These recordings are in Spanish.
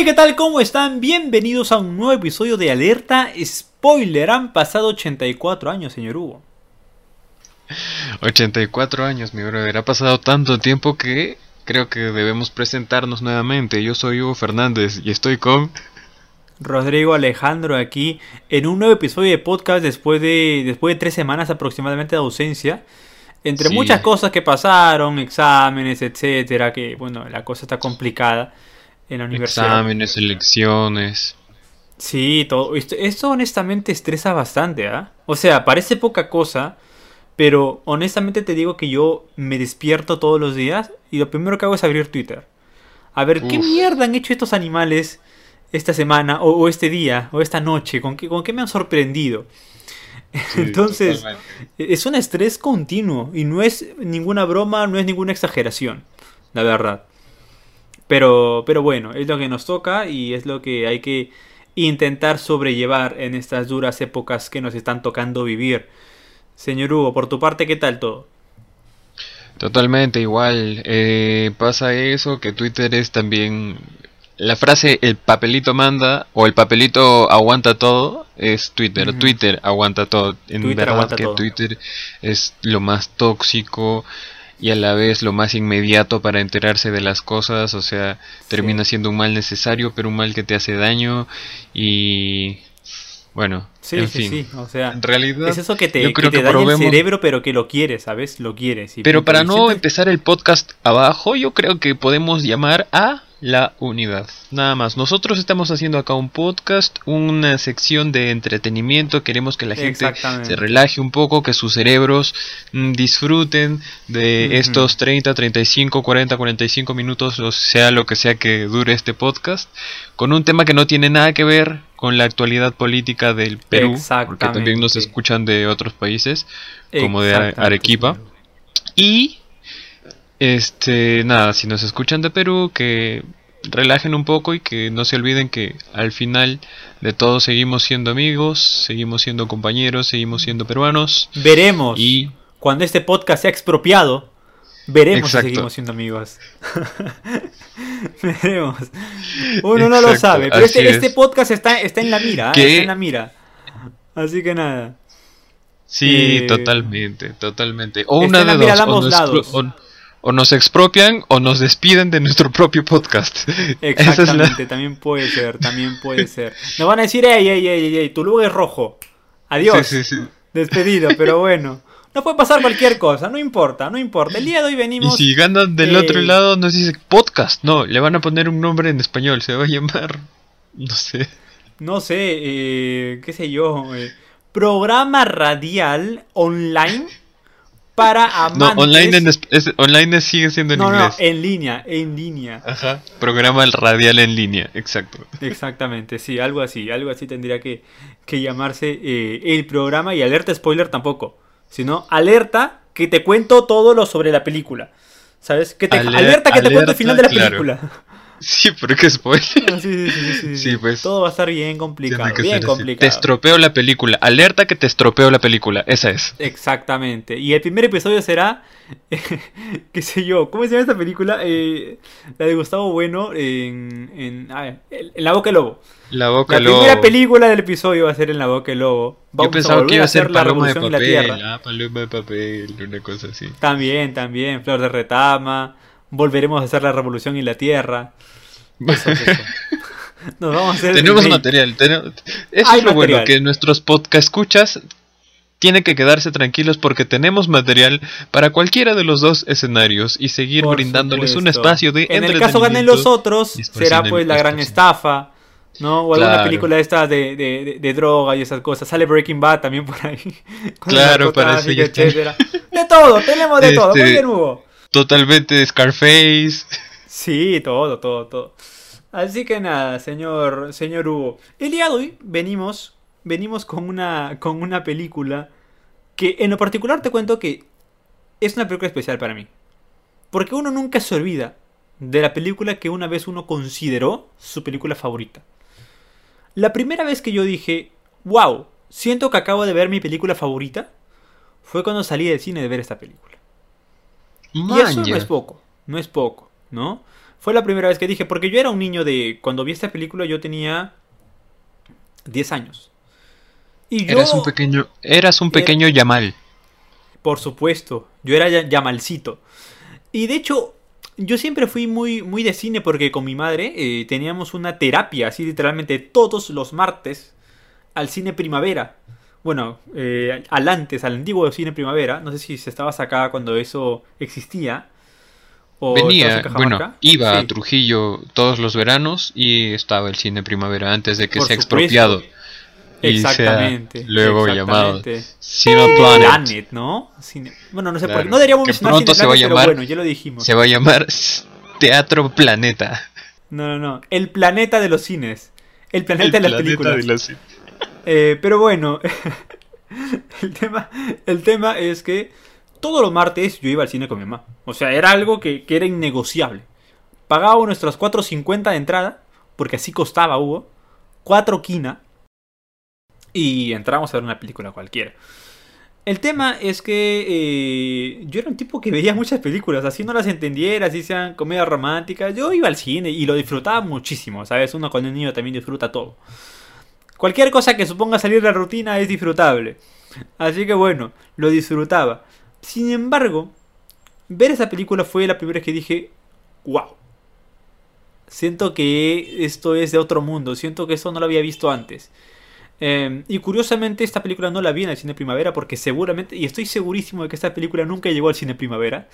Hey, ¿qué tal? ¿Cómo están? Bienvenidos a un nuevo episodio de Alerta Spoiler. Han pasado 84 años, señor Hugo. 84 años, mi brother. Ha pasado tanto tiempo que creo que debemos presentarnos nuevamente. Yo soy Hugo Fernández y estoy con... Rodrigo Alejandro aquí en un nuevo episodio de podcast después de, después de tres semanas aproximadamente de ausencia. Entre Sí. muchas cosas que pasaron, exámenes, etcétera, que bueno, la cosa está complicada en la universidad. Exámenes, elecciones. Sí, todo. Esto, esto honestamente estresa bastante, ¿ah? O sea, parece poca cosa, pero honestamente te digo que yo me despierto todos los días y lo primero que hago es abrir Twitter. A ver, ¿qué mierda han hecho estos animales esta semana o, o este día o esta noche? ¿Con qué, con qué me han sorprendido? Sí, Entonces, totalmente. es un estrés continuo y no es ninguna broma, no es ninguna exageración, la verdad. Pero, pero bueno, es lo que nos toca y es lo que hay que intentar sobrellevar en estas duras épocas que nos están tocando vivir. Señor Hugo, por tu parte, ¿qué tal todo? Totalmente igual. Eh, pasa eso, que Twitter es también... La frase el papelito manda o el papelito aguanta todo es Twitter. Twitter aguanta todo. En Twitter verdad que todo. Twitter es lo más tóxico y a la vez lo más inmediato para enterarse de las cosas. O sea, termina siendo un mal necesario, pero un mal que te hace daño. Y bueno, Sí, en sí, fin. sí. O sea, En realidad, es eso que te, yo que creo te que daña el cerebro, pero que lo quieres, ¿sabes? Lo quieres. y Pero para no sientes- empezar el podcast abajo, yo creo que podemos llamar a la unidad. Nada más. Nosotros estamos haciendo acá un podcast, una sección de entretenimiento. Queremos que la gente se relaje un poco, que sus cerebros mm, disfruten de Ujú. estos 30, 35, 40, 45 minutos, o sea lo que sea que dure este podcast, con un tema que no tiene nada que ver con la actualidad política del Perú, porque también nos escuchan de otros países, como de Arequipa. Y este, nada, si nos escuchan de Perú, que relajen un poco y que no se olviden que al final de todo seguimos siendo amigos, seguimos siendo compañeros, seguimos siendo peruanos Veremos. y cuando este podcast sea expropiado, veremos Exacto. si seguimos siendo amigos. veremos. Uno no lo sabe, pero este, este es. podcast está, está en la mira, ¿eh? Está en la mira. Así que nada. sí, Eh, totalmente, totalmente. O una de dos, o lados. o- o nos expropian o nos despiden de nuestro propio podcast. Esa es la- Exactamente, también puede ser, también puede ser. Nos van a decir, ey, ey, ey, ey, ey, tu logo es rojo. Adiós. Sí, sí, sí. Despedido, pero bueno. No puede pasar cualquier cosa, no importa, no importa. El día de hoy Y venimos... si ganan del eh, otro lado, nos dice podcast. No, le van a poner un nombre en español. Se va a llamar. No sé. no sé, eh, qué sé yo, eh, programa radial online para No, amantes. online, en es- es- online es- sigue siendo en no, no, inglés. en línea, en línea. Ajá. Programa radial en línea, exacto. Exactamente, sí, algo así, algo así tendría que, que llamarse eh, el programa y alerta spoiler tampoco, sino alerta que te cuento todo lo sobre la película. ¿Sabes? Que te, Aler- alerta que te cuento el final de la claro. película. Sí, pero qué spoiler. Sí, sí, sí, sí, sí, Sí, pues. Todo va a estar bien complicado, bien complicado. Te estropeo la película. Alerta que te estropeo la película. Esa es. Exactamente. Y el primer episodio será, qué sé yo, ¿cómo se llama esta película? Eh, la de Gustavo Bueno en, en, a ver, en La Boca del Lobo. La boca La lobo. primera película del episodio va a ser en La Boca del Lobo. Yo Vamos pensaba volver que iba a ser la paloma de la papel. Tierra. Ah, paloma de papel, una cosa así. También, también, Flor de Retama. Volveremos a hacer la revolución en la Tierra. Eso, eso. Nos vamos a hacer Tenemos material. tenemos- Eso Hay es lo bueno, que nuestros podcast escuchas tienen que quedarse tranquilos porque tenemos material para cualquiera de los dos escenarios y seguir Por brindándoles un espacio de En el caso ganen los otros, y será pues la gran estafa, ¿no? O alguna Claro. película de, de, de- de droga y esas cosas. Sale Breaking Bad también por ahí. Claro, para eso etcétera. De todo, tenemos de todo. Muy Este- bien, Hugo. Totalmente Scarface. Sí, todo, todo, todo. Así que nada, señor, señor Hugo. El día de hoy venimos, venimos con una, con una película que en lo particular te cuento que es una película especial para mí. Porque uno nunca se olvida de la película que una vez uno consideró su película favorita. La primera vez que yo dije, wow, siento que acabo de ver mi película favorita, fue cuando salí del cine de ver esta película. Y eso no es poco, no es poco. ¿no? Fue la primera vez que dije, porque yo era un niño de... Cuando vi esta película yo tenía 10 años. Y yo... Eras un pequeño, eras un pequeño Yamal. Por supuesto, yo era Yamalcito. Y de hecho, yo siempre fui muy, muy de cine porque con mi madre eh, teníamos una terapia, así literalmente todos los martes, al cine primavera. Bueno, eh, al antes, al antiguo cine primavera. No sé si se estaba acá cuando eso existía. Venía, bueno, iba a Trujillo todos los veranos y estaba el cine primavera antes de que sea expropiado. Exactamente. luego llamado Cine Planet. ¿no? Bueno, no sé por qué. No deberíamos mencionar pronto se va a llamar, bueno, ya lo dijimos. Se va a llamar Teatro Planeta. No, no, no. El planeta de los cines. El planeta de las películas. De los eh, pero bueno, el, tema, el tema es que todos los martes yo iba al cine con mi mamá. O sea, era algo que, era innegociable. Pagaba nuestros 4.50 de entrada, porque así costaba Hugo. 4 quina y entramos a ver una película cualquiera. El tema es que eh, yo era un tipo que veía muchas películas, así no las entendiera, así sean comedias románticas. Yo iba al cine y lo disfrutaba muchísimo, ¿sabes? Uno con el niño también disfruta todo. Cualquier cosa que suponga salir de la rutina es disfrutable. Así que bueno, lo disfrutaba. Sin embargo, ver esa película fue la primera vez que dije, wow. Siento que esto es de otro mundo, siento que esto no lo había visto antes. Em, y curiosamente esta película no la vi en el cine primavera porque seguramente, y estoy segurísimo de que esta película nunca llegó al cine primavera,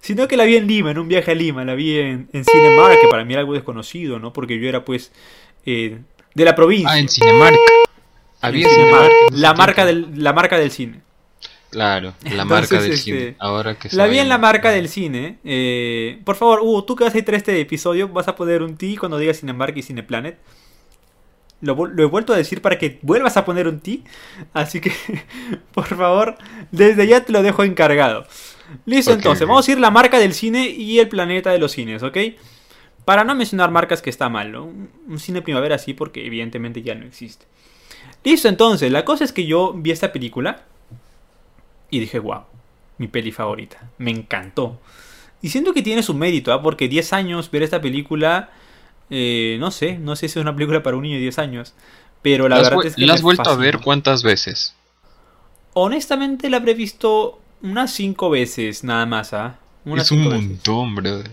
sino que la vi en Lima, en un viaje a Lima, la vi en, en Cinemark, que para mí era algo desconocido, ¿no? Porque yo era pues eh, de la provincia. Ah, en Cinemark. Había la, marca del, la marca del cine. Claro, la marca del cine. Este, Ahora que la vi en la marca del cine. Eh, por favor, Hugo, tú que vas a editar este episodio, vas a poner un T cuando digas Cinemark y Cineplanet. Lo, he vuelto a decir para que vuelvas a poner un ti. Así que, por favor, desde ya te lo dejo encargado. Listo, entonces, vamos a ir la marca del cine y el planeta de los cines, ¿ok? Para no mencionar marcas que está mal, ¿no? Un cine primavera sí, porque evidentemente ya no existe. Listo, entonces, la cosa es que yo vi esta película y dije, wow, mi peli favorita. Me encantó. Y siento que tiene su mérito, ¿ah? Porque 10 años ver esta película eh, no sé, no sé si es una película para un niño de 10 años. Pero la verdad es que. ¿La has vuelto a ver cuántas veces? Honestamente la habré visto unas 5 veces nada más, ¿ah? es un montón, brother.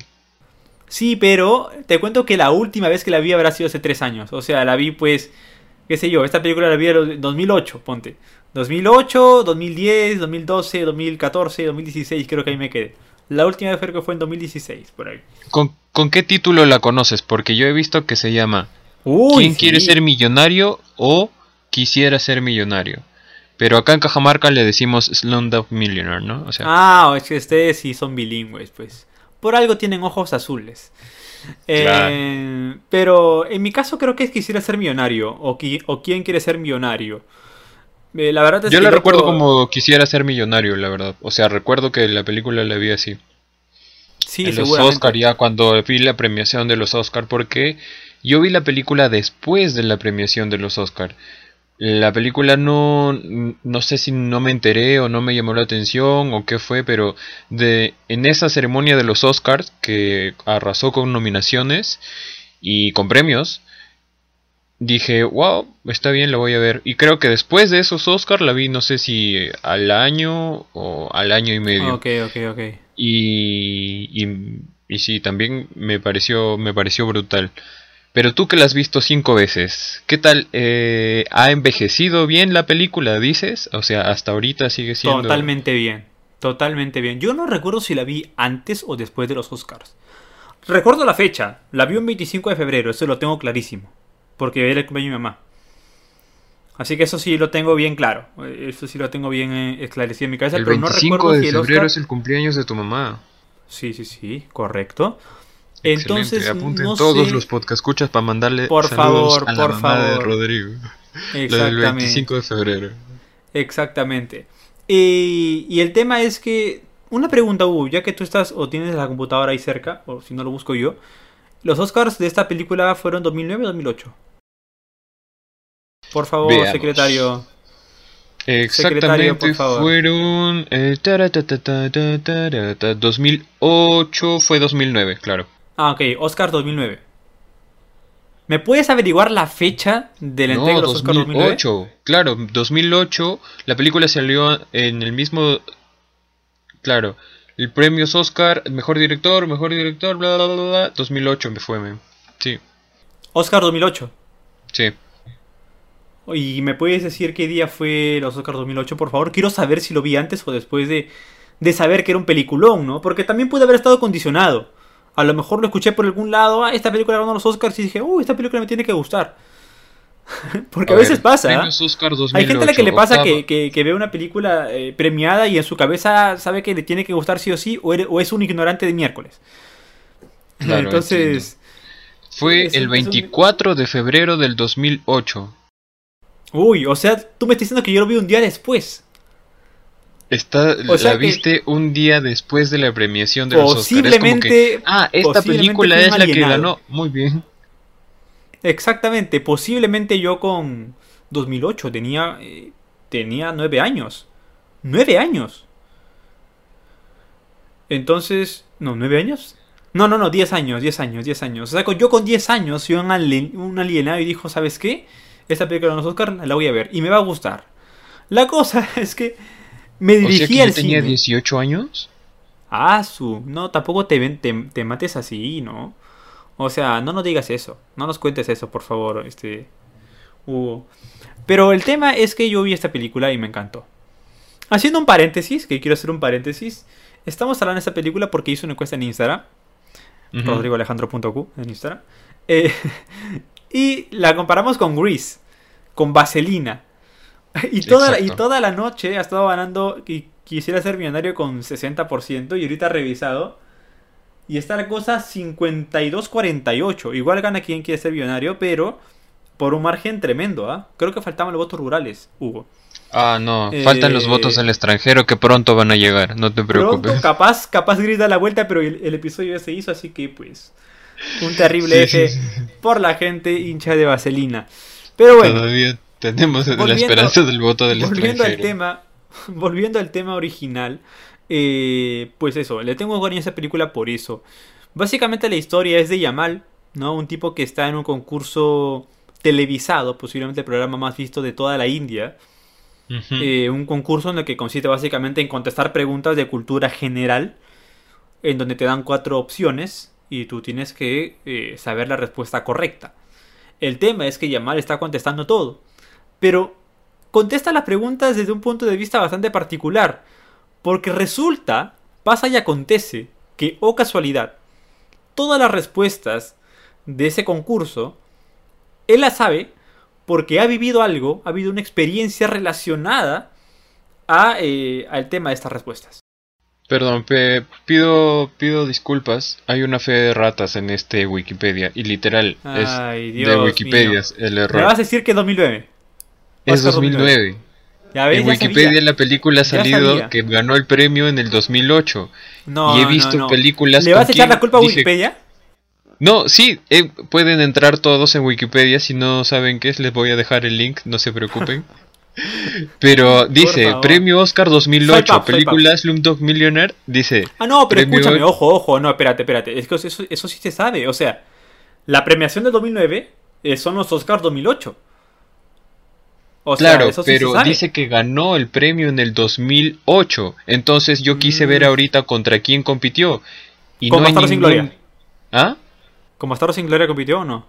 Sí, pero te cuento que la última vez que la vi habrá sido hace 3 años. O sea, la vi pues, qué sé yo, esta película la vi en 2008, ponte. 2008, 2010, 2012, 2014, 2016, creo que ahí me quedé. La última vez creo que fue en 2016, por ahí. ¿Con, qué título la conoces? Porque yo he visto que se llama ¿Quién quiere ser millonario? o Quisiera ser millonario. Pero acá en Cajamarca le decimos Slumdog Millionaire, ¿no? O sea... Ah, es que ustedes sí son bilingües, pues. Por algo tienen ojos azules. Eh, pero en mi caso creo que es Quisiera ser millonario o, o Quién quiere ser millonario. Eh, la verdad yo la recuerdo como quisiera ser millonario, la verdad. O sea, recuerdo que la película la vi así. Sí, en los Oscar ya cuando vi la premiación de los Oscar porque yo vi la película después de la premiación de los Oscar. La película no no sé si no me enteré o no me llamó la atención o qué fue, pero de en esa ceremonia de los Oscars que arrasó con nominaciones y con premios, dije, wow, está bien, la voy a ver. Y creo que después de esos Oscar la vi, no sé si al año o al año y medio. Ok, ok, ok. Y, y, y sí, también me pareció, me pareció brutal. Pero tú que la has visto cinco veces, ¿qué tal? Eh, ¿Ha envejecido bien la película, dices? O sea, hasta ahorita sigue siendo... Totalmente bien, totalmente bien. Yo no recuerdo si la vi antes o después de los Oscars. Recuerdo la fecha, la vi un 25 de febrero, eso lo tengo clarísimo porque era el cumpleaños de mi mamá. Así que eso sí lo tengo bien claro. Eso sí lo tengo bien eh, esclarecido en mi cabeza. El 25 de febrero es el cumpleaños de tu mamá. Sí, sí, sí, correcto. Entonces, apunten todos los podcast escuchas para mandarle por favor, a la por mamá de Rodrigo. Exactamente. del 25 de febrero. Exactamente. Y, y, el tema es que una pregunta, Hugo, ya que tú estás o tienes la computadora ahí cerca, o si no lo busco yo, los Oscars de esta película fueron 2009 o 2008. Por favor, secretario. Exactamente, por favor. fueron... eh, taratatata, 2008 fue 2009, claro. Ah, ok, Oscar 2009. ¿Me puedes averiguar la fecha de la entrega No, de los Oscar 2009? 2008. Claro, 2008. La película salió en el mismo. Claro, el premios Oscar, mejor director, mejor director, bla bla bla bla. 2008 me fue, me. Sí, Oscar 2008. sí. ¿Y me puedes decir qué día fue los Oscar 2008, por favor? Quiero saber si lo vi antes o después de, de saber que era un peliculón, ¿no? Porque también puede haber estado condicionado. A lo mejor lo escuché por algún lado, ah, esta película ganó los Oscars y dije, uy, esta película me tiene que gustar. Porque a, veces ver, pasa. Oscar 2008. Hay gente a la que le pasa que, que- que ve una película eh, premiada y en su cabeza sabe que le tiene que gustar sí o sí, o, o es un ignorante de miércoles. Claro, Entonces, Fue es el un- es un- 24 de febrero del 2008. uy, o sea, tú me estás diciendo que yo lo vi un día después. Está, O sea la viste un día después de la premiación de los Oscars. Es como que, Posiblemente, ah, esta posiblemente película fui es la que ganó. Muy bien. exactamente, posiblemente yo con 2008 tenía, eh, tenía nueve años. Nueve años. Entonces, no, nueve años. No, no, no, 10 años, 10 años, 10 años. O sea, yo con 10 años alien- un alienado y dijo, ¿sabes qué? Esta película de los Oscar la voy a ver y me va a gustar. La cosa es que me O dirigí sea que yo al tenía cine. 18 años. Ah, su. No, tampoco te, te, te mates así, ¿no? O sea, no nos digas eso. No nos cuentes eso, por favor, este. Hugo. Pero el tema es que yo vi esta película y me encantó. Haciendo un paréntesis, que quiero hacer un paréntesis. Estamos hablando de esta película porque hice una encuesta en Instagram. Ujú. RodrigoAlejandro.q en Instagram. Eh, y la comparamos con Grease, con Vaselina. Y toda, y toda la noche ha estado ganando y quisiera ser millonario con 60% y ahorita he revisado. Y está la cosa 52-48. Igual gana quien quiere ser millonario, pero por un margen tremendo, ¿ah? Creo que faltaban los votos rurales, Hugo. Ah, no, Eh, faltan los votos del extranjero que pronto van a llegar, no te preocupes. Pronto, capaz, capaz grita la vuelta, pero el, el episodio ya se hizo, así que pues. Un terrible Sí, F sí, por la gente hincha de vaselina. Pero bueno, Todavía tenemos la volviendo- esperanza del voto del volviendo al tema, volviendo al tema original, eh, pues eso, le tengo cariño a esa película por eso. Básicamente la historia es de Yamal, ¿no? Un tipo que está en un concurso televisado, posiblemente el programa más visto de toda la India. Eh, un concurso en el que consiste básicamente en contestar preguntas de cultura general, en donde te dan cuatro opciones y tú tienes que eh, saber la respuesta correcta. El tema es que Yamal está contestando todo, pero contesta las preguntas desde un punto de vista bastante particular, porque resulta, pasa y acontece, que, oh casualidad, todas las respuestas de ese concurso, él las sabe porque ha vivido algo, ha habido una experiencia relacionada a, eh, al tema de estas respuestas. Perdón, pe- pido, pido disculpas. Hay una fe de ratas en este Wikipedia y literal Ay, es Dios de mío. Wikipedia es el Me error. vas a decir que 2009. Es Oscar 2009. Ya ves, En ya Wikipedia sabía. la película ha salido que ganó el premio en el 2008. No, y he visto no. películas ¿Le vas a echar la culpa a dije- Wikipedia? No, sí, eh, pueden entrar todos en Wikipedia. Si no saben qué es, les voy a dejar el link, no se preocupen. Pero dice, premio Oscar 2008, Swipe up, swipe película Slumdog Millionaire, dice, Ah, no, pero Premio- escúchame, ojo, ojo, no, espérate, espérate. Es que eso, eso sí se sabe. O sea, la premiación del 2009 eh, son los Oscars 2008. O sea, claro, eso sí se pero dice que ganó el premio en el 2008. Entonces yo quise Mm. ver ahorita contra quién compitió. Y Con no hay Bastardos sin ningún- Gloria. ¿Ah? ¿Con Bastardos sin Gloria compitió o no?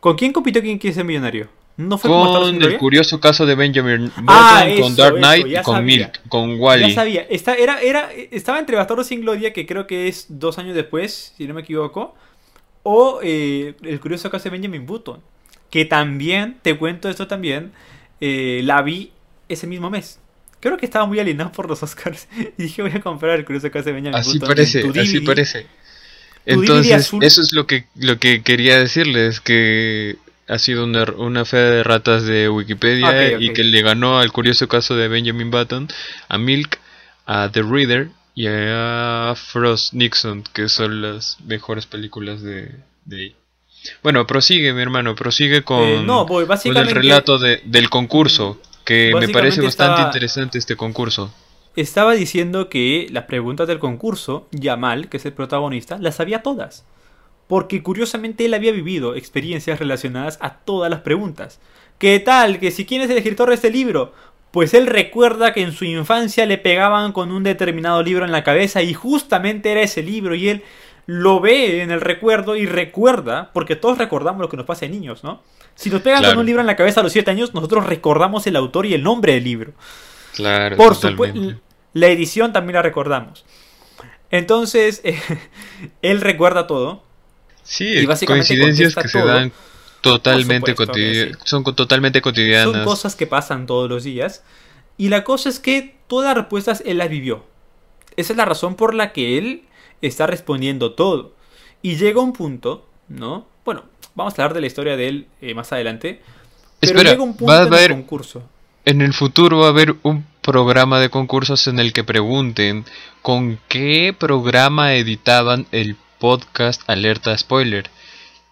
¿Con quién compitió quién quiere ser millonario? ¿No fue con, Con Gloria? el curioso caso de Benjamin Button, Ah, con Dark Knight y con sabía. Milk, con Wally. Ya sabía. Esta, era, era, estaba entre Bastardos sin Gloria, que creo que es dos años después, si no me equivoco, o eh, El curioso caso de Benjamin Button, que también, te cuento esto también, eh, la vi ese mismo mes. Creo que estaba muy alienado por los Oscars y dije voy a comprar El curioso caso de Benjamin Así Button. parece, así parece. Entonces, eso es lo que, lo que quería decirles, que ha sido una, una fe de ratas de Wikipedia y que le ganó al curioso caso de Benjamin Button, a Milk, a The Reader y a Frost Nixon, que son las mejores películas de, de. Bueno, prosigue mi hermano, prosigue con, Eh, no, con básicamente... el relato de- del concurso. Que me parece bastante estaba- interesante este concurso. Estaba diciendo que las preguntas del concurso, Yamal, que es el protagonista, las sabía todas. Porque curiosamente él había vivido experiencias relacionadas a todas las preguntas. ¿Qué tal? Que si quién es el escritor de este libro, pues él recuerda que en su infancia le pegaban con un determinado libro en la cabeza y justamente era ese libro y él lo ve en el recuerdo y recuerda, porque todos recordamos lo que nos pasa de niños, ¿no? Si nos pegan Claro. con un libro en la cabeza a los 7 años, nosotros recordamos el autor y el nombre del libro. Claro, Por supuesto, la edición también la recordamos. Entonces, eh, él recuerda todo. Sí, y básicamente coincidencias que se dan totalmente sí. son totalmente cotidianas. Son cosas que pasan todos los días. Y la cosa es que todas las respuestas él las vivió. Esa es la razón por la que él está respondiendo todo. Y llega un punto, ¿no? Bueno, vamos a hablar de la historia de él eh, más adelante. Pero Espera, llega un punto va a en el haber concurso. en el futuro va a haber un programa de concursos en el que pregunten con qué programa editaban el podcast Alerta Spoiler.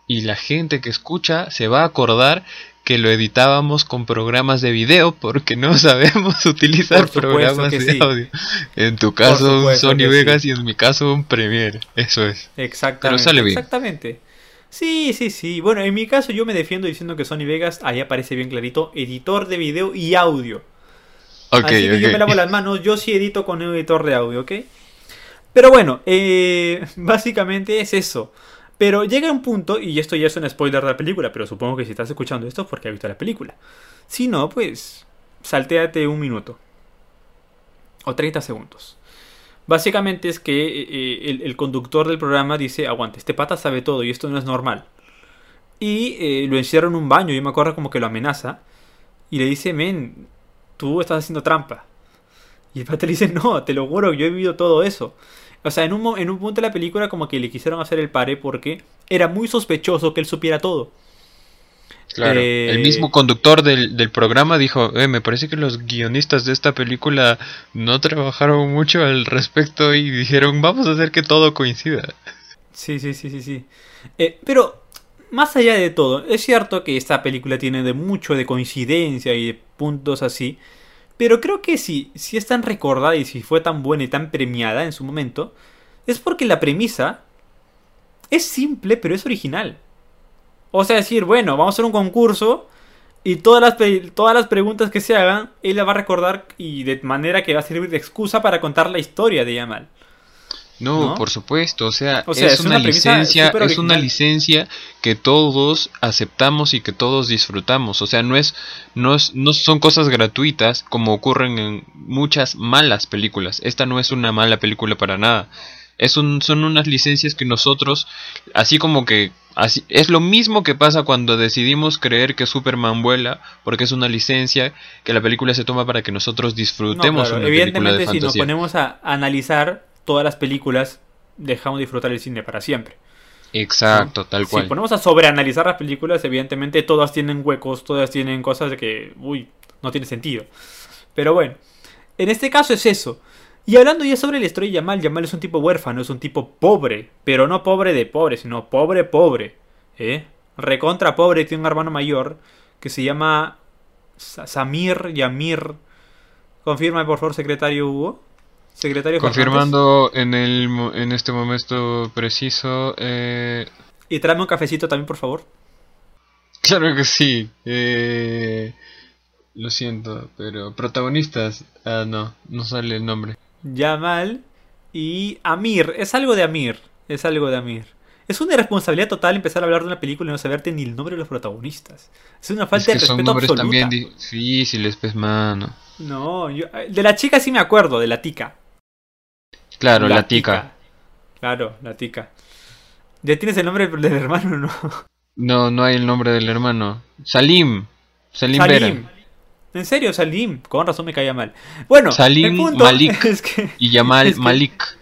Y la gente que escucha se va a acordar que lo editábamos con programas de video porque no sabemos utilizar programas de sí. audio. En tu caso un Sony Vegas sí. y en mi caso un Premiere. Eso es. Exactamente. sale bien. Exactamente. Sí, sí, sí. Bueno, en mi caso yo me defiendo diciendo que Sony Vegas, ahí aparece bien clarito, editor de video y audio. Ok, Así que yo me lavo las manos, yo sí edito con un editor de audio, ¿ok? Pero bueno, eh, básicamente es eso. Pero llega un punto, y esto ya es un spoiler de la película, pero supongo que si estás escuchando esto es porque has visto la película. Si no, pues saltéate un minuto. O 30 segundos. Básicamente es que eh, eh, el, conductor del programa dice, aguante, este pata sabe todo y esto no es normal. Y eh, lo encierra en un baño, yo me acuerdo como que lo amenaza. Y le dice, men, tú estás haciendo trampa. Y el pata le dice, no, te lo juro, yo he vivido todo eso. O sea, en un, en un punto de la película como que le quisieron hacer el pare porque era muy sospechoso que él supiera todo. Claro, Eh, el mismo conductor del, del programa dijo, eh, me parece que los guionistas de esta película no trabajaron mucho al respecto y dijeron, vamos a hacer que todo coincida. Sí, sí, sí, sí, sí. Eh, pero, más allá de todo, es cierto que esta película tiene de mucho de coincidencia y de puntos así. Pero creo que si, si es tan recordada y si fue tan buena y tan premiada en su momento, es porque la premisa es simple, pero es original. O sea, decir, bueno, vamos a hacer un concurso y todas las, todas las preguntas que se hagan, él la va a recordar y de manera que va a servir de excusa para contar la historia de Yamal. No, ¿No? por supuesto, o sea, O sea, es, es una, licencia, es una licencia que todos aceptamos y que todos disfrutamos, o sea, no es, no es, no son cosas gratuitas como ocurren en muchas malas películas. Esta no es una mala película para nada. Es un, son unas licencias que nosotros, así como que, así, es lo mismo que pasa cuando decidimos creer que Superman vuela, porque es una licencia que la película se toma para que nosotros No, disfrutemos claro, una película de Evidentemente, si nos fantasía. ponemos a analizar todas las películas, dejamos de disfrutar el cine para siempre. ¿no? Exacto, tal cual. Si ponemos a sobreanalizar las películas, evidentemente todas tienen huecos, todas tienen cosas de que, uy, no tiene sentido. Pero bueno, en este caso es eso. Y hablando ya sobre la historia de Yamal, Yamal es un tipo huérfano, es un tipo pobre, pero no pobre de pobre, sino pobre pobre. ¿eh? Recontra pobre, tiene un hermano mayor que se llama Sa- Samir Yamir. Confirma, por favor, secretario Hugo. Secretario Fernández. Confirmando en, el, en este momento preciso. eh, Y tráeme un cafecito también, por favor. claro que sí. eh, lo siento, pero protagonistas. Ah, no, no sale el nombre. Yamal y Amir. Es algo de Amir. Es algo de Amir. Es una irresponsabilidad total empezar a hablar de una película y no saberte ni el nombre de los protagonistas. Es una falta es que de son respeto nombres absoluta. también difíciles, pues, mano. No, yo- de la chica sí me acuerdo, de la tica. Claro, la, tica. Claro, la tica. ¿Ya tienes el nombre del hermano o no? No, no hay el nombre del hermano. Salim. Salim, Salim. Vera. En serio, Salim. Con razón me caía mal. Bueno, Salim el punto Malik. es que... Y Yamal Es que- Malik.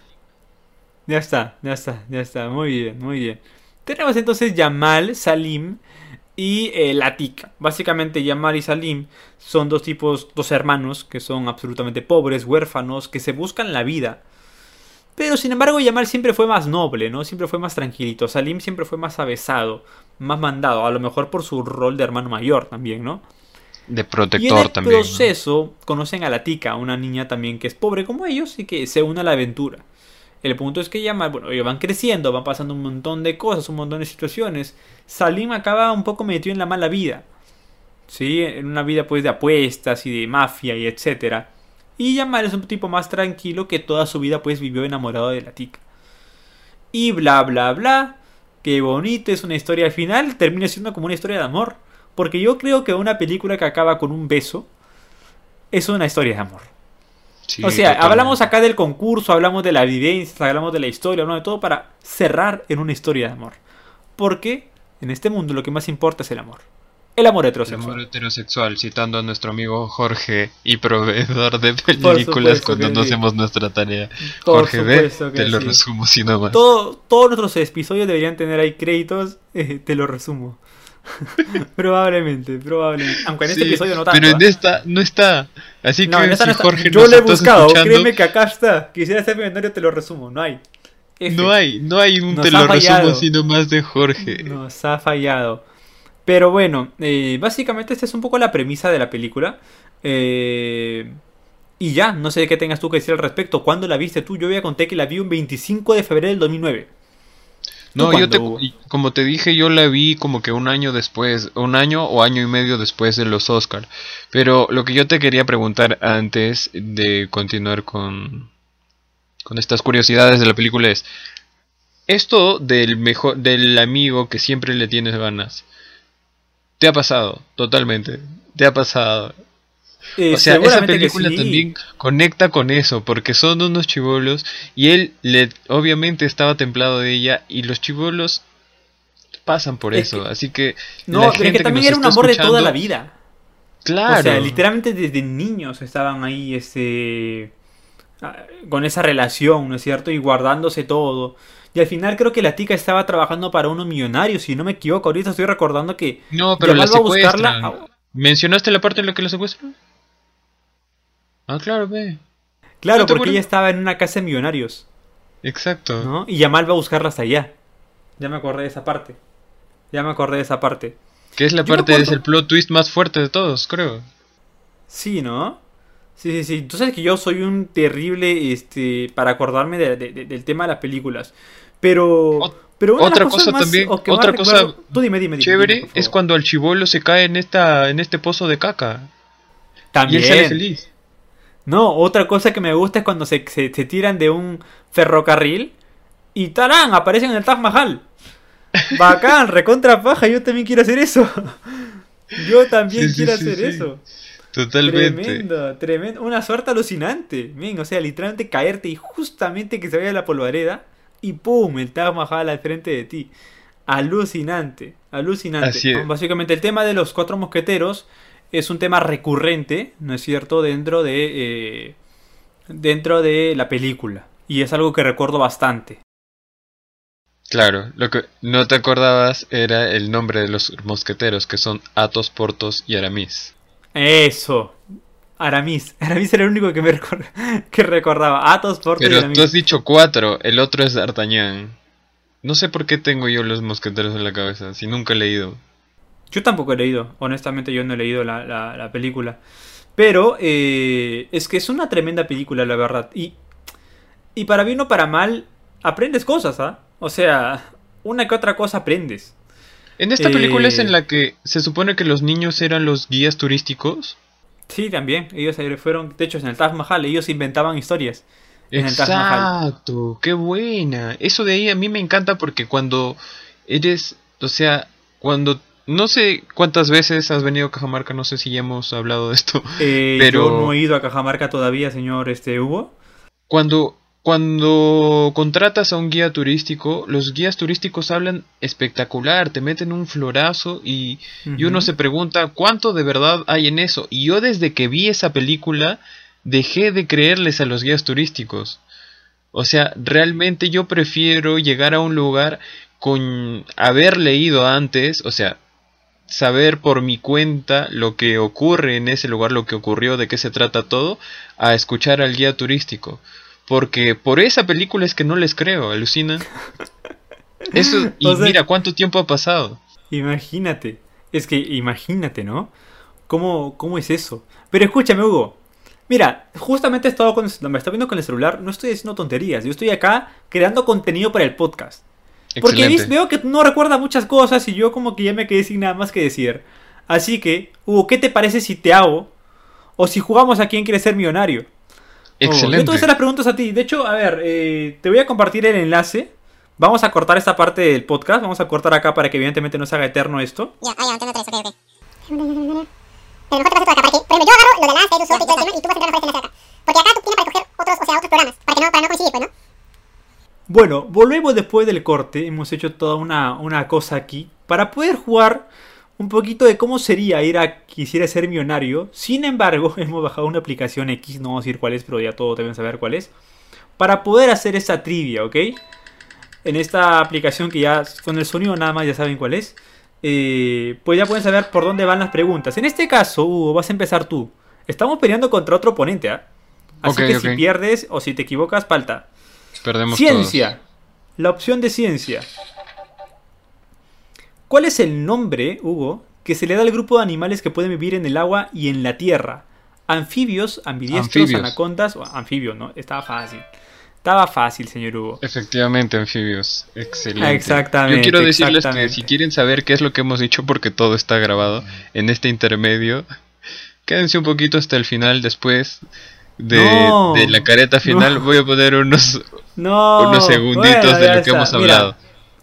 Ya está, ya está, ya está. Muy bien, muy bien. Tenemos entonces Yamal, Salim y eh, Latika. Básicamente Yamal y Salim son dos tipos, dos hermanos que son absolutamente pobres, huérfanos, que se buscan la vida. Pero sin embargo Yamal siempre fue más noble, ¿no? Siempre fue más tranquilito. Salim siempre fue más avesado, más mandado. A lo mejor por su rol de hermano mayor también, ¿no? De Y en protector el también. ¿no? proceso conocen a la tica, una niña también que es pobre como ellos y que se une a la aventura. El punto es que ya, ma- bueno, ellos van creciendo, van pasando un montón de cosas, un montón de situaciones. Salim acaba un poco metido en la mala vida. ¿Sí? En una vida pues de apuestas y de mafia y etcétera. Y Yamal es un tipo más tranquilo que toda su vida pues vivió enamorado de la tica. Y bla bla bla. Qué bonito, es una historia al final. Termina siendo como una historia de amor. Porque yo creo que una película que acaba con un beso es una historia de amor. Sí, o sea, totalmente. hablamos acá del concurso, hablamos de la evidencia, hablamos de la historia, hablamos de todo para cerrar en una historia de amor. Porque en este mundo lo que más importa es el amor. El amor El heterosexual. amor heterosexual, citando a nuestro amigo Jorge y proveedor de películas cuando no sí. hacemos nuestra tarea. Por Jorge B, te lo resumo si no más. Todo- todos nuestros episodios deberían tener ahí créditos, eh, te lo resumo. probablemente, probablemente. Aunque en este Sí, episodio no tanto. Pero en ¿ah? esta no está. Así No, que en esta si no está. Jorge Yo lo he buscado, escuchando, créeme que acá está. Quisiera ser millonario, te lo resumo. No hay. F. No hay, no hay un Nos te lo resumo fallado. sino más de Jorge. Nos ha fallado. Pero bueno, eh, básicamente esta es un poco la premisa de la película. Eh, y ya, no sé qué tengas tú que decir al respecto. ¿Cuándo la viste tú? Yo ya conté que la vi un 25 de febrero del 2009. No, ¿Tú yo te, como te dije, yo la vi como que un año después, un año o año y medio después de los Oscar. Pero lo que yo te quería preguntar antes de continuar con, con estas curiosidades de la película es, esto del mejor, del amigo que siempre le tienes ganas, te ha pasado, totalmente, te ha pasado. Eh, O sea, esa película sí. también conecta con eso, porque son unos chivolos y él le obviamente estaba templado de ella y los chivolos pasan por Es eso, que- así que No, la pero es gente que también era un amor de toda la vida. Claro. O sea, literalmente desde niños estaban ahí este ah, con esa relación, ¿no es cierto? Y guardándose todo. Y al final creo que la tica estaba trabajando para unos millonarios, si no me equivoco. Ahorita estoy recordando que No, pero la a buscarla secuestran. a- ¿Mencionaste la parte en la que la secuestran? Ah, claro, ve. Claro, ¿No te porque ella estaba en una casa de millonarios, Exacto. ¿no? Y Yamal va a buscarla hasta allá. Ya me acordé de esa parte. Ya me acordé de esa parte. Que es la Yo parte, es el plot twist más fuerte de todos, creo. Sí, ¿no? Sí, sí, sí. Tú sabes que yo soy un terrible, este, para acordarme de- de- de- del tema de las películas. Pero, pero una de las otra cosas cosa más- también- que más otra cosa recuerdo- Tú dime, dime, dime, Chévere es cuando el chivolo se cae en esta en este pozo de caca También. y él sale feliz. No, otra cosa que me gusta es cuando se, se, se tiran de un ferrocarril y ¡tarán! Aparecen en el Taj Mahal. Bacán, recontra paja, yo también quiero hacer eso. Yo también sí, quiero sí, hacer sí. eso. Totalmente. Tremendo, tremendo. Una suerte alucinante. O sea, literalmente caerte y justamente que se vaya la polvareda y ¡pum! El Taj Mahal al frente de ti. Alucinante, alucinante. Así es. Básicamente el tema de los cuatro mosqueteros es un tema recurrente, ¿no es cierto? Dentro de, eh, dentro de la película. Y es algo que recuerdo bastante. Claro, lo que no te acordabas era el nombre de los mosqueteros, que son Athos, Portos y Aramis. Eso. Aramis. Aramis era el único que me recor- que recordaba. Athos, Portos y Pero Aramis. tú has dicho cuatro, el otro es D'Artagnan. No sé por qué tengo yo los mosqueteros en la cabeza, si nunca he leído. Yo tampoco he leído, honestamente yo no he leído la, la- la película. Pero eh, es que es una tremenda película, la verdad. Y, y para bien o para mal, aprendes cosas, ¿ah? O sea, una que otra cosa aprendes. En esta Eh, película es en la que se supone que los niños eran los guías turísticos. Sí, también. Ellos fueron, de hecho, en el Taj Mahal, ellos inventaban historias. En el Taj Mahal. Exacto, qué buena. Eso de ahí a mí me encanta porque cuando eres, o sea, cuando no sé cuántas veces has venido a Cajamarca, no sé si ya hemos hablado de esto, Eh, Pero- Yo no he ido a Cajamarca todavía, señor este, Hugo. Cuando, cuando contratas a un guía turístico, los guías turísticos hablan espectacular, te meten un florazo y, y uno se pregunta cuánto de verdad hay en eso. Y yo desde que vi esa película dejé de creerles a los guías turísticos. O sea, realmente yo prefiero llegar a un lugar con haber leído antes, o sea, saber por mi cuenta lo que ocurre en ese lugar, lo que ocurrió, de qué se trata todo, a escuchar al guía turístico. Porque por esa película es que no les creo, alucinan. Eso, y O sea- mira cuánto tiempo ha pasado. Imagínate. Es que imagínate, ¿no? ¿Cómo, ¿Cómo es eso? Pero escúchame, Hugo. Mira, justamente he estado con, me está viendo con el celular, no estoy haciendo tonterías. Yo estoy acá creando contenido para el podcast. Porque Excelente. veo que no recuerda muchas cosas y yo como que ya me quedé sin nada más que decir. Así que, Hugo, ¿qué te parece si te hago? O si jugamos a quién quiere ser millonario. Hugo, Yo te Excelente. voy a hacer las preguntas a ti. De hecho, a ver, eh, te voy a compartir el enlace. Vamos a cortar esta parte del podcast. Vamos a cortar acá para que evidentemente no se haga eterno esto. Ya, ah, ya, entiendo tres, ok, ok. Pero mejor te paso todo acá, para que, por ejemplo, yo agarro lo de Alaska, Edu, Soft y todo el tema, y tú vas a entrar mejor este enlace acá. Porque acá tú tienes para escoger otros, o sea, otros programas, para que no, para no coincidir, pues, ¿no? Bueno, volvemos después del corte. Hemos hecho toda una, una cosa aquí para poder jugar un poquito de cómo sería ir a quisiera ser millonario. Sin embargo, hemos bajado una aplicación X, no vamos a decir cuál es, pero ya todos deben saber cuál es. Para poder hacer esta trivia, ¿ok? En esta aplicación que ya con el sonido nada más ya saben cuál es. eh, pues ya pueden saber por dónde van las preguntas. En este caso, Hugo, vas a empezar tú. Estamos peleando contra otro oponente, ¿ah? Así que si pierdes o si te equivocas, falta. Perdemos Ciencia. La opción de ciencia. ¿Cuál es el nombre, Hugo, que se le da al grupo de animales que pueden vivir en el agua y en la tierra? Anfibios, ambidiestros, Anfibios. anacondas o anfibios, ¿no? Estaba fácil. Estaba fácil, señor Hugo. Efectivamente, anfibios. Excelente. Ah, exactamente, Yo quiero decirles que si quieren saber qué es lo que hemos dicho, porque todo está grabado en este intermedio, quédense un poquito hasta el final después. De, No. de la careta final No. voy a poner unos, No. unos segunditos bueno, de lo que hemos Mira, hablado.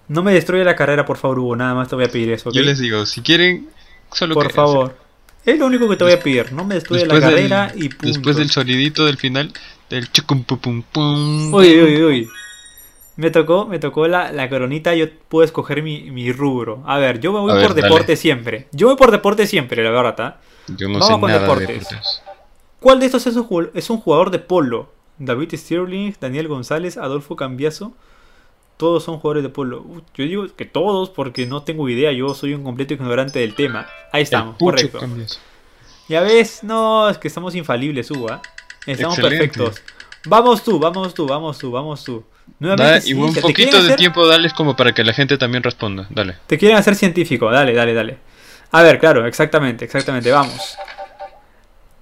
No me destruye la carrera, por favor, Hugo. Nada más te voy a pedir eso, ¿ok? Yo les digo, si quieren, solo Por favor. Es lo único que te voy a pedir. No me destruye la Después del- carrera y punto. Después del sonidito del final, del chucum pum pum pum. Uy, uy, uy. Me tocó, me tocó la, la coronita, yo puedo escoger mi, mi rubro. A ver, yo me voy A ver, por dale. deporte siempre. Yo voy por deporte siempre, la verdad. ¿ah? Yo no Vamos sé con nada de deportes. deportes. ¿Cuál de estos es un, es un jugador de polo? David Stirling, Daniel González, Adolfo Cambiaso. Todos son jugadores de polo. Uh, yo digo que todos porque no tengo idea, yo soy un completo ignorante del tema. Ahí estamos, correcto. cambios. Ya ves, no, es que estamos infalibles, Hugo. ¿ah? Estamos Excelente. perfectos. Vamos tú, vamos tú, vamos tú, vamos tú. Da, Nuevamente, y un ciencia. ¿Te poquito de hacer- tiempo dales como para que la gente también responda. Dale. Te quieren hacer científico, dale, dale, dale. A ver, claro, exactamente, exactamente, vamos.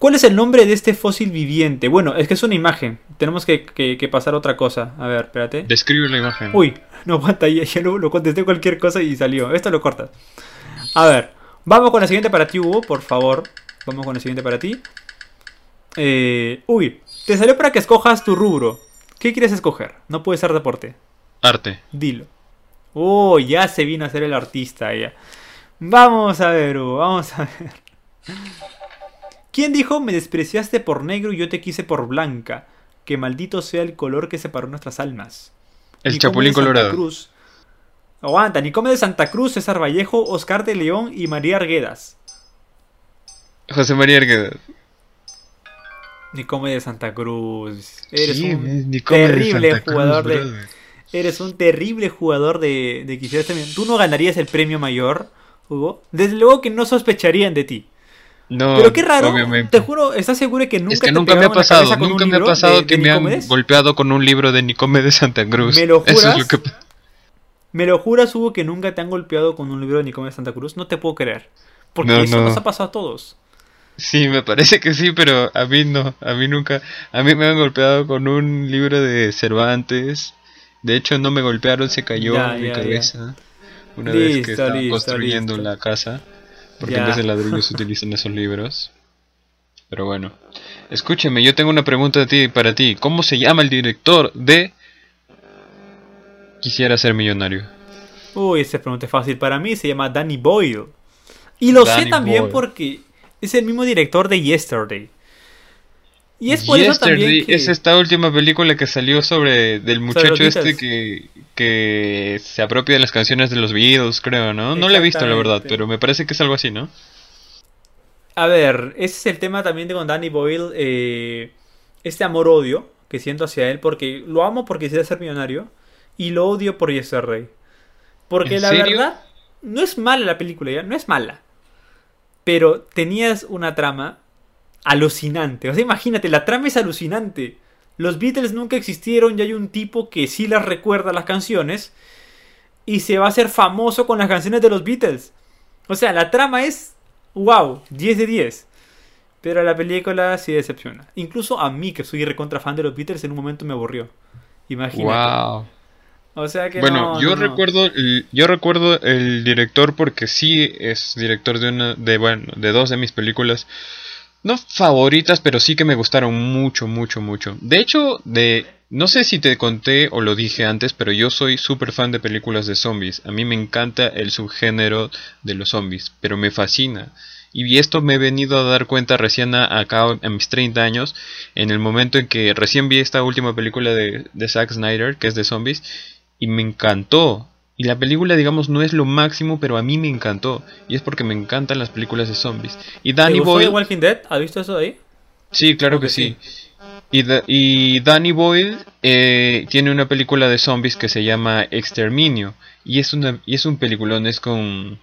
¿Cuál es el nombre de este fósil viviente? Bueno, es que es una imagen. Tenemos que, que- que pasar a otra cosa. A ver, espérate. Describe la imagen. Uy, no aguanta, ya, ya lo, lo contesté cualquier cosa y salió. Esto lo cortas. A ver, vamos con la siguiente para ti, Hugo, por favor. Vamos con la siguiente para ti. Eh, uy, te salió para que escojas tu rubro. ¿Qué quieres escoger? No puede ser deporte. Arte. Dilo. Oh, ya se vino a ser el artista ya. Vamos a ver, Hugo, vamos a ver. ¿Quién dijo me despreciaste por negro y yo te quise por blanca? Que maldito sea el color que separó nuestras almas. El Nicome Chapulín Colorado. Cruz. Aguanta, Nicome de Santa Cruz, César Vallejo, Oscar de León y María Arguedas. José María Arguedas. Nicome de Santa Cruz. Eres Sí, un de terrible Cruz, jugador de, brother. Eres un terrible jugador de, de. ¿Tú no ganarías el premio mayor, Hugo? Desde luego que no sospecharían de ti. No, Pero qué raro, obviamente. te juro, ¿estás seguro que nunca es que te nunca me ha pasado, nunca me ha pasado de- que de me han Nicomedes? golpeado con un libro de Nicome de Santa Cruz. ¿Me lo Eso es juras? lo que ¿Me lo juras, Hugo, que nunca te han golpeado con un libro de Nicome de Santa Cruz? No te puedo creer. Porque No, eso no. nos ha pasado a todos. Sí, me parece que sí, pero a mí no, a mí nunca, a mí me han golpeado con un libro de Cervantes. De hecho, no me golpearon, se cayó Ya, mi ya, cabeza. Una vez que estaba listo, construyendo listo. la casa, porque en vez de ladrillos se utilizan esos libros. Pero bueno, escúcheme, yo tengo una pregunta de ti, para ti. ¿Cómo se llama el director de Quisiera ser millonario? Uy, esa pregunta es fácil. Para mí se llama Danny Boyle. Y lo sé también Boyle. porque es el mismo director de Yesterday. Y es por eso Yesterday también que... es esta última película que salió sobre del muchacho este que, que se apropia de las canciones de los Beatles, creo, ¿no? No la he visto, la verdad, pero me parece que es algo así, ¿no? A ver, ese es el tema también de con Danny Boyle. eh, este amor-odio que siento hacia él. Porque lo amo porque quisiera ser millonario. Y lo odio por Yesterday. Porque ¿En la serio? verdad, no es mala la película, ¿ya? No es mala. Pero tenías una trama alucinante. O sea, imagínate, la trama es alucinante. Los Beatles nunca existieron y hay un tipo que sí las recuerda las canciones. Y se va a hacer famoso con las canciones de los Beatles. O sea, la trama es wow, 10 de 10. Pero la película sí decepciona. Incluso a mí, que soy recontra fan de los Beatles, en un momento me aburrió. Imagínate. Wow. O sea que Bueno, no, yo no, recuerdo yo recuerdo el director porque sí es director de una de bueno, de dos de mis películas no favoritas, pero sí que me gustaron mucho, mucho, mucho. De hecho, de no sé si te conté o lo dije antes, pero yo soy súper fan de películas de zombies. A mí me encanta el subgénero de los zombies, pero me fascina. Y esto me he venido a dar cuenta recién a- acá a mis 30 años, en el momento en que recién vi esta última película de, de Zack Snyder, que es de zombies, y me encantó. Y la película, digamos, no es lo máximo, pero a mí me encantó. Y es porque me encantan las películas de zombies. Y ¿Te Danny gustó Boyle... Walking Dead? ¿Has visto eso de ahí? Sí, claro que sí. Y, Da- y Danny Boyle eh, tiene una película de zombies que se llama Exterminio. Y es, una, y es un peliculón, es con,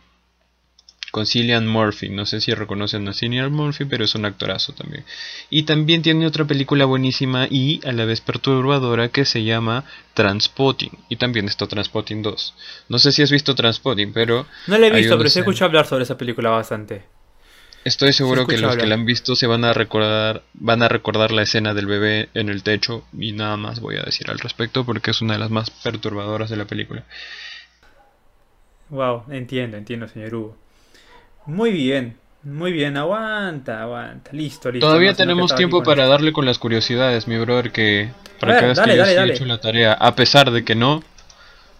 con Cillian Murphy. No sé si reconocen a Cillian Murphy, pero es un actorazo también. Y también tiene otra película buenísima y a la vez perturbadora que se llama Transpotting. Y también está Transpotting 2. No sé si has visto Transpotting, pero No la he visto, pero escena. escuchado hablar sobre esa película bastante. Estoy seguro que escucha los que la han visto se van a recordar, van a recordar la escena del bebé en el techo y nada más voy a decir al respecto porque es una de las más perturbadoras de la película. Wow, entiendo, entiendo, señor Hugo. Muy bien, muy bien, aguanta, aguanta. Listo, listo. Todavía no, tenemos tiempo para darle con las curiosidades, mi brother, que para ver, que veas dale, que yo dale, sí he dale. hecho la tarea, a pesar de que no,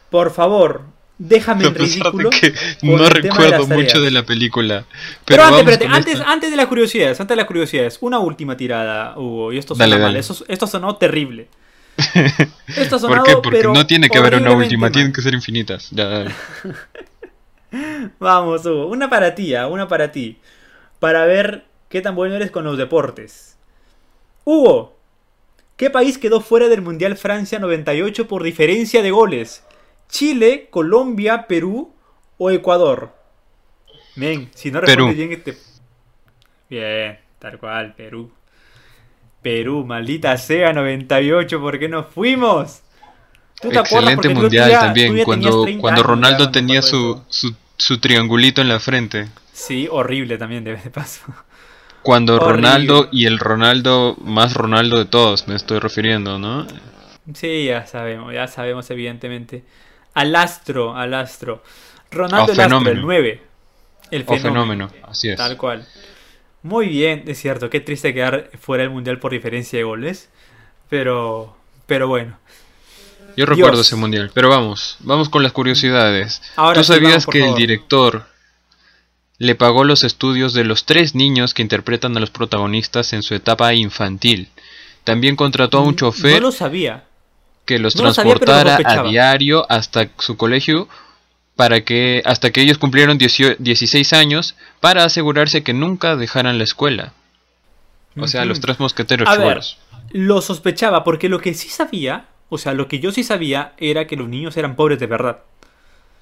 Por favor, déjame a en pesar ridículo. de que no de recuerdo mucho de la película. Pero, Pero, antes, espérate, antes, de las curiosidades, antes de las curiosidades, una última tirada, Hugo, y esto suena mal. Eso, esto sonó terrible. Esto ¿Por qué? Porque pero no tiene que haber una última, mal. tienen que ser infinitas. Ya, dale. Vamos, Hugo, una para ti, ah, una para ti. Para ver qué tan bueno eres con los deportes. Hugo, ¿qué país quedó fuera del Mundial Francia 98 por diferencia de goles? ¿Chile, Colombia, Perú o Ecuador? Men, si no respondes Perú. bien este... Bien, tal cual, Perú. Perú, maldita sea, 98, ¿por qué nos fuimos? Excelente mundial ya- también, cuando, 30 cuando Ronaldo tenía su, su, su triangulito en la frente. Sí, horrible también, de de paso. Cuando Horrible. Ronaldo y el Ronaldo más Ronaldo de todos, me estoy refiriendo, ¿no? Sí, ya sabemos, ya sabemos evidentemente. Al astro, al astro. Ronaldo el astro, fenómeno. el 9. El fenómeno, así es. Tal cual. Muy bien, es cierto, qué triste quedar fuera del mundial por diferencia de goles. Pero, pero bueno. Yo recuerdo Dios. ese mundial, pero vamos, vamos con las curiosidades. Ahora ¿Tú sabías vamos, que el director le pagó los estudios de los tres niños que interpretan a los protagonistas en su etapa infantil? También contrató a un chofer No lo sabía. que los no lo sabía, pero lo transportara a diario hasta su colegio para que hasta que ellos cumplieron 18 16 años para asegurarse que nunca dejaran la escuela. O sea, los tres mosqueteros A ver, lo sospechaba porque lo que sí sabía, o sea, lo que yo sí sabía era que los niños eran pobres de verdad.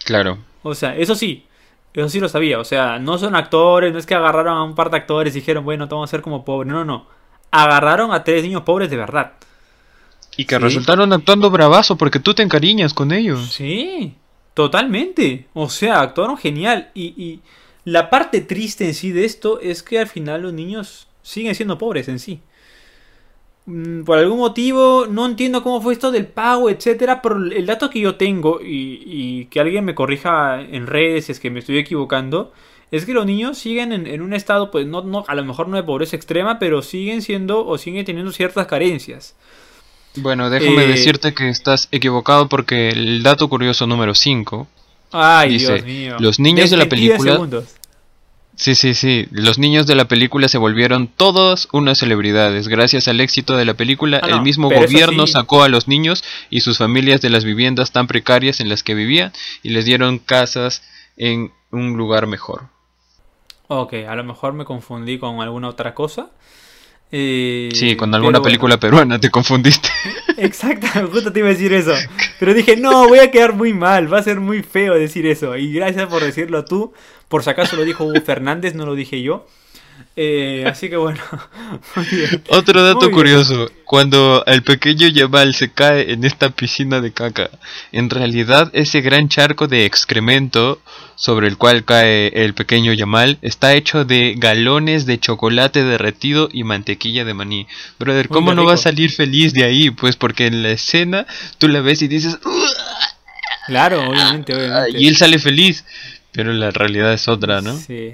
Claro. O sea, eso sí, eso sí lo sabía. O sea, no son actores, no es que agarraron a un par de actores y dijeron, bueno, te vamos a hacer como pobres. No, no. Agarraron a tres niños pobres de verdad. Y que Sí. resultaron actuando bravazo porque tú te encariñas con ellos. Sí, totalmente. O sea, actuaron genial. Y, y la parte triste en sí de esto es que al final los niños siguen siendo pobres en sí. Mm, Por algún motivo, no entiendo cómo fue esto del pago, etcétera, pero el dato que yo tengo, y, y que alguien me corrija en redes si es que me estoy equivocando, es que los niños siguen en, en un estado, pues no, no, a lo mejor no de pobreza extrema, pero siguen siendo o siguen teniendo ciertas carencias. Bueno, déjame Eh, decirte que estás equivocado porque el dato curioso número 5. Ay, Dice, Dios mío. los niños de la película- segundos. Sí, sí, sí. Los niños de la película se volvieron todas unas celebridades. Gracias al éxito de la película, Ah, el mismo gobierno sí. sacó a los niños y sus familias de las viviendas tan precarias en las que vivían y les dieron casas en un lugar mejor. Ok, a lo mejor me confundí con alguna otra cosa. Eh, Sí, con alguna bueno. película peruana te confundiste. Exacto, justo te iba a decir eso. Pero dije, no, voy a quedar muy mal, va a ser muy feo decir eso. Y gracias por decirlo tú. Por si acaso lo dijo Hugo Fernández, no lo dije yo. Eh, así que bueno. Otro dato curioso, cuando el pequeño Yamal se cae en esta piscina de caca, en realidad ese gran charco de excremento sobre el cual cae el pequeño Yamal está hecho de galones de chocolate derretido y mantequilla de maní. Brother, ¿cómo no va a salir feliz de ahí? Pues porque en la escena tú la ves y dices, Claro, obviamente, "Ah", obviamente. y él sale feliz, pero la realidad es otra, ¿no? Sí.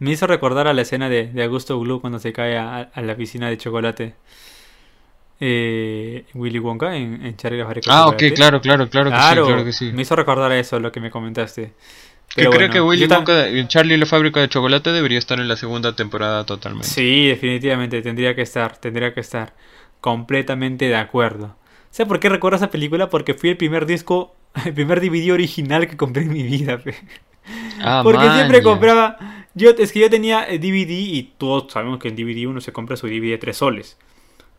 Me hizo recordar a la escena de, de Augusto Blue cuando se cae a, a la piscina de chocolate. Eh, Willy Wonka en, en Charlie y la fábrica de Ah, ok, chocolate. claro, claro, claro que Claro, sí, claro que sí. me hizo recordar a eso lo que me comentaste. Que Pero creo bueno, que Willy Wonka, Charlie y la fábrica de chocolate debería estar en la segunda temporada totalmente. Sí, definitivamente tendría que estar, tendría que estar. Completamente de acuerdo. ¿Sabes por qué recuerdo esa película? Porque fui el primer disco, el primer DVD original que compré en mi vida. pe. Ah, Porque man, siempre compraba. Yo, es que yo tenía eh, DVD y todos sabemos que en DVD uno se compra su DVD de 3 soles.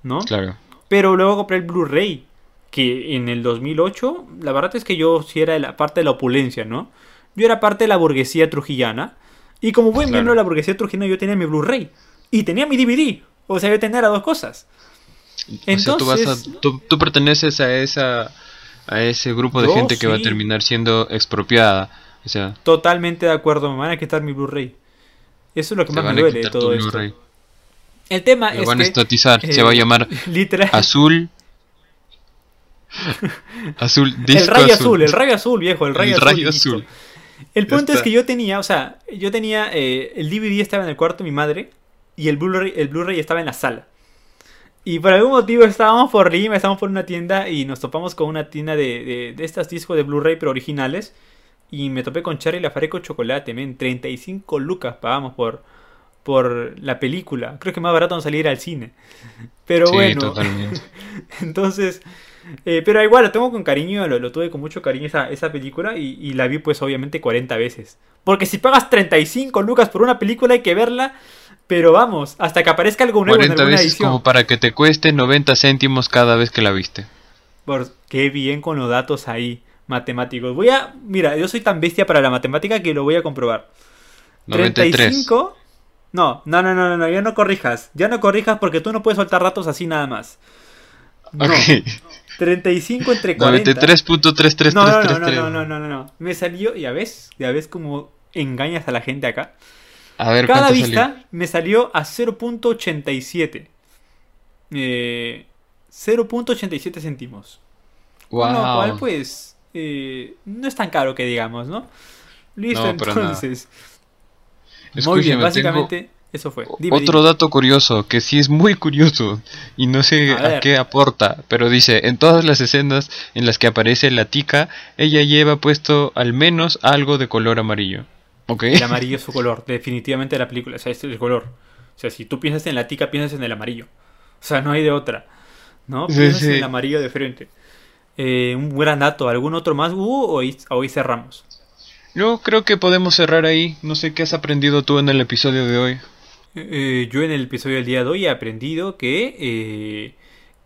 ¿No? Claro. Pero luego compré el Blu-ray. Que en el 2008, la verdad es que yo sí era de la parte de la opulencia, ¿no? Yo era parte de la burguesía trujillana. Y como buen Claro. miembro de la burguesía trujillana, yo tenía mi Blu-ray. Y tenía mi DVD. O sea, yo tenía las dos cosas. o sea, tú, vas Entonces- a, tú, tú perteneces a esa a ese grupo de Yo gente que va a terminar siendo expropiada. O sea, Totalmente de acuerdo. Me van a quitar mi Blu-ray. Eso es lo que más me a duele de todo esto. El tema Lo es van a que, estatizar. Se eh, va a llamar Literal. Azul. azul, disco el rayo azul. azul, el rayo azul, viejo, el rayo El azul. rayo. El punto es que yo tenía, o sea, yo tenía, eh, el DVD estaba en el cuarto de mi madre y el Blu-ray el Blu-ray estaba en la sala. Y por algún motivo estábamos por Lima, estábamos por una tienda y nos topamos con una tienda de, de, de estas discos de Blu-ray pero originales. Y me topé con Charlie la Fareco Chocolate, men, 35 lucas pagamos por, por la película. Creo que más barato no salir al cine. Pero Sí, bueno, totalmente. entonces, eh, pero igual lo tengo con cariño, lo, lo tuve con mucho cariño esa, esa película y, y la vi pues obviamente 40 veces. Porque si pagas 35 lucas por una película hay que verla, pero vamos, hasta que aparezca algo nuevo en 40 alguna veces edición. como para que te cueste 90 céntimos cada vez que la viste. Por, qué bien con los datos ahí, matemáticos. Voy a. Mira, yo soy tan bestia para la matemática que lo voy a comprobar. 93. 35. No, no, no, no, no, ya no corrijas. Ya no corrijas porque tú no puedes soltar ratos así nada más. No. 35 entre 40. 93.33333. No, no, no, no, no, no, no, no. Me salió, ya ves, ya ves cómo engañas a la gente acá. A ver, Cada vista me salió a 0.87. Eh, 0.87 céntimos. Wow. Con lo cual, pues, eh, no es tan caro que digamos, ¿no? Listo, No, entonces. Muy bien, tengo básicamente eso fue. Dime, Otro dime. dato curioso, que sí es muy curioso y no sé A qué aporta, pero dice, en todas las escenas en las que aparece la tica, ella lleva puesto al menos algo de color amarillo. ¿Ok? El amarillo es su color, definitivamente de la película. O sea, este es el color. O sea, si tú piensas en la tica, piensas en el amarillo. O sea, no hay de otra. ¿No? Sí, Piensas en el amarillo de frente. Eh, un gran dato. ¿Algún otro más, Hugo? O hoy, hoy cerramos. Yo creo que podemos cerrar ahí. No sé qué has aprendido tú en el episodio de hoy. Eh, yo en el episodio del día de hoy he aprendido que eh,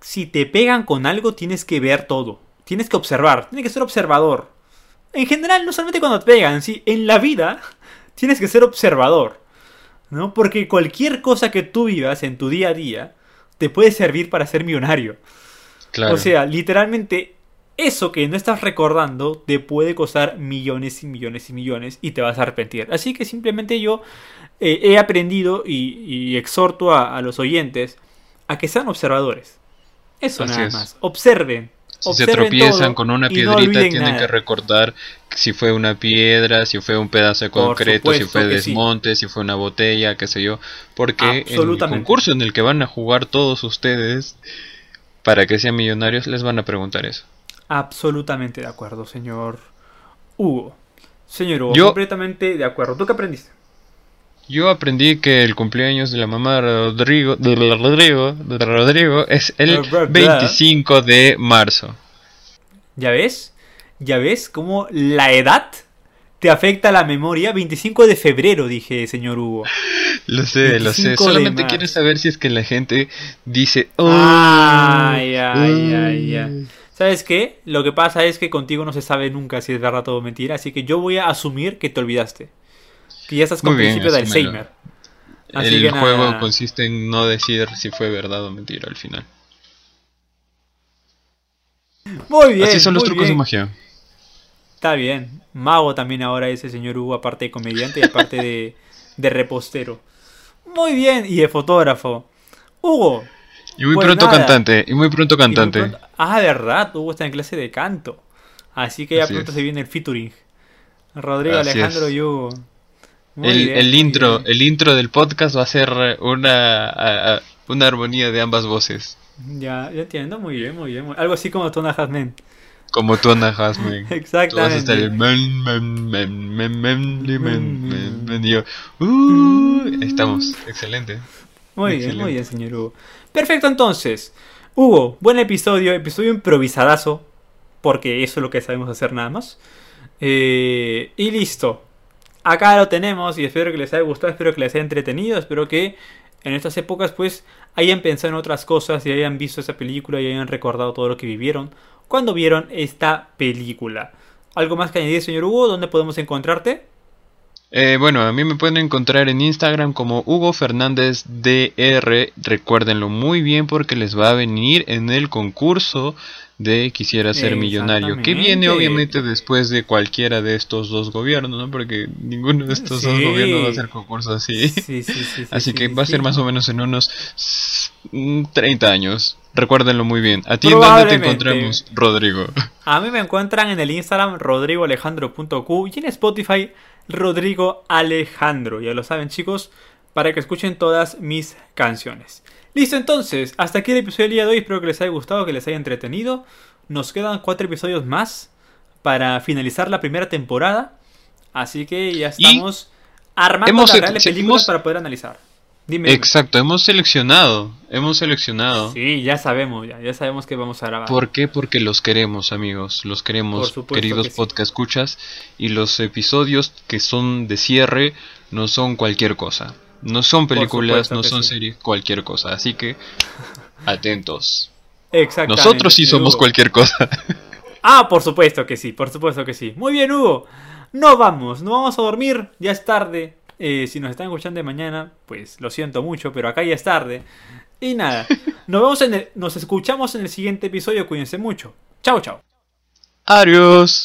si te pegan con algo tienes que ver todo. Tienes que observar, tienes que ser observador. En general, no solamente cuando te pegan, sí, en la vida tienes que ser observador. ¿No? Porque cualquier cosa que tú vivas en tu día a día te puede servir para ser millonario. Claro. O sea, literalmente, eso que no estás recordando te puede costar millones y millones y millones y te vas a arrepentir. Así que simplemente yo eh, he aprendido y, y exhorto a, a los oyentes a que sean observadores. Eso Así nada es. más. Observen. si se tropiezan con una no piedrita, tienen nada. que recordar si fue una piedra, si fue un pedazo de concreto, si fue sí. desmonte, si fue una botella, qué sé yo. Porque en el concurso en el que van a jugar todos ustedes para que sean millonarios, les van a preguntar eso. Absolutamente de acuerdo, señor Hugo. Señor Hugo, Yo- completamente de acuerdo. ¿Tú qué aprendiste? Yo aprendí que el cumpleaños de la mamá de Rodrigo, de Rodrigo, de Rodrigo es el ¿Verdad? 25 de marzo. ¿Ya ves? ¿Ya ves cómo la edad te afecta la memoria? 25 de febrero, dije, señor Hugo. Lo sé, lo sé. 25 de Solamente quiero saber si es que la gente dice, "Oh, Ay, ay, oh". ay, ay. ¿Sabes qué? Lo que pasa es que contigo no se sabe nunca si es verdad o mentira, así que yo voy a asumir que te olvidaste. Que ya estás con bien, principio de. Alzheimer. Así el juego nada. consiste en no decir si fue verdad o mentira al final. Muy bien. Así son los trucos de magia. Está bien. Mago también ahora ese señor Hugo, aparte de comediante y aparte de, de repostero. Muy bien, y de fotógrafo. Hugo. Y muy pues pronto cantante, y muy pronto cantante. Ah, de verdad, Hugo está en clase de canto. Así que ya pronto se viene el featuring. Rodrigo, Alejandro es. y Hugo. El, intro, el intro del podcast va a ser una, una armonía de ambas voces. Ya, ya entiendo, muy bien, muy bien. Algo así como Tona Hasmen. Como Tona Hasmen. Exactamente. A estar el men, men, men, men, men, uh, estamos, excelente. Muy bien, muy bien, señor Hugo. Perfecto, entonces. Hugo, buen episodio, episodio improvisadazo, porque eso es lo que sabemos hacer nada más. Eh, y listo. Acá lo tenemos y espero que les haya gustado, espero que les haya entretenido, espero que en estas épocas pues hayan pensado en otras cosas y hayan visto esa película y hayan recordado todo lo que vivieron cuando vieron esta película. ¿Algo más que añadir, señor Hugo? ¿Dónde podemos encontrarte? Eh, bueno, a mí me pueden encontrar en Instagram como Hugo Fernández DR. Recuérdenlo muy bien porque les va a venir en el concurso de Quisiera ser millonario, que viene obviamente después de cualquiera de estos dos gobiernos, ¿no? Porque ninguno de estos dos gobiernos va a hacer concurso así. Sí, sí, sí, sí, Así sí, que va a ser más o menos en unos mm, 30 años. Recuérdenlo muy bien. ¿A ti en dónde te encontramos, Rodrigo? A mí me encuentran en el Instagram rodrigoalejandro.q y en Spotify Rodrigo Alejandro. Ya lo saben chicos, para que escuchen todas mis canciones. Listo entonces, hasta aquí el episodio del día de hoy. Espero que les haya gustado, que les haya entretenido. Nos quedan cuatro episodios más para finalizar la primera temporada. Así que ya Y estamos armando las reales películas para poder analizar. Dime. Exacto, hemos seleccionado. Hemos seleccionado. Sí, ya sabemos, ya, ya sabemos que vamos a grabar. ¿Por qué? Porque los queremos, amigos. Los queremos, queridos que sí. podcast escuchas. Y los episodios que son de cierre no son cualquier cosa. No son películas, no son sí. series, cualquier cosa. Así que, atentos. Exactamente. Nosotros sí somos Hugo. cualquier cosa. Ah, por supuesto que sí, por supuesto que sí. Muy bien, Hugo. No vamos, no vamos a dormir, ya es tarde. Eh, si nos están escuchando de mañana, pues lo siento mucho, pero acá ya es tarde. Y nada, nos vemos en el, nos escuchamos en el siguiente episodio, cuídense mucho. Chao, chao. Adiós.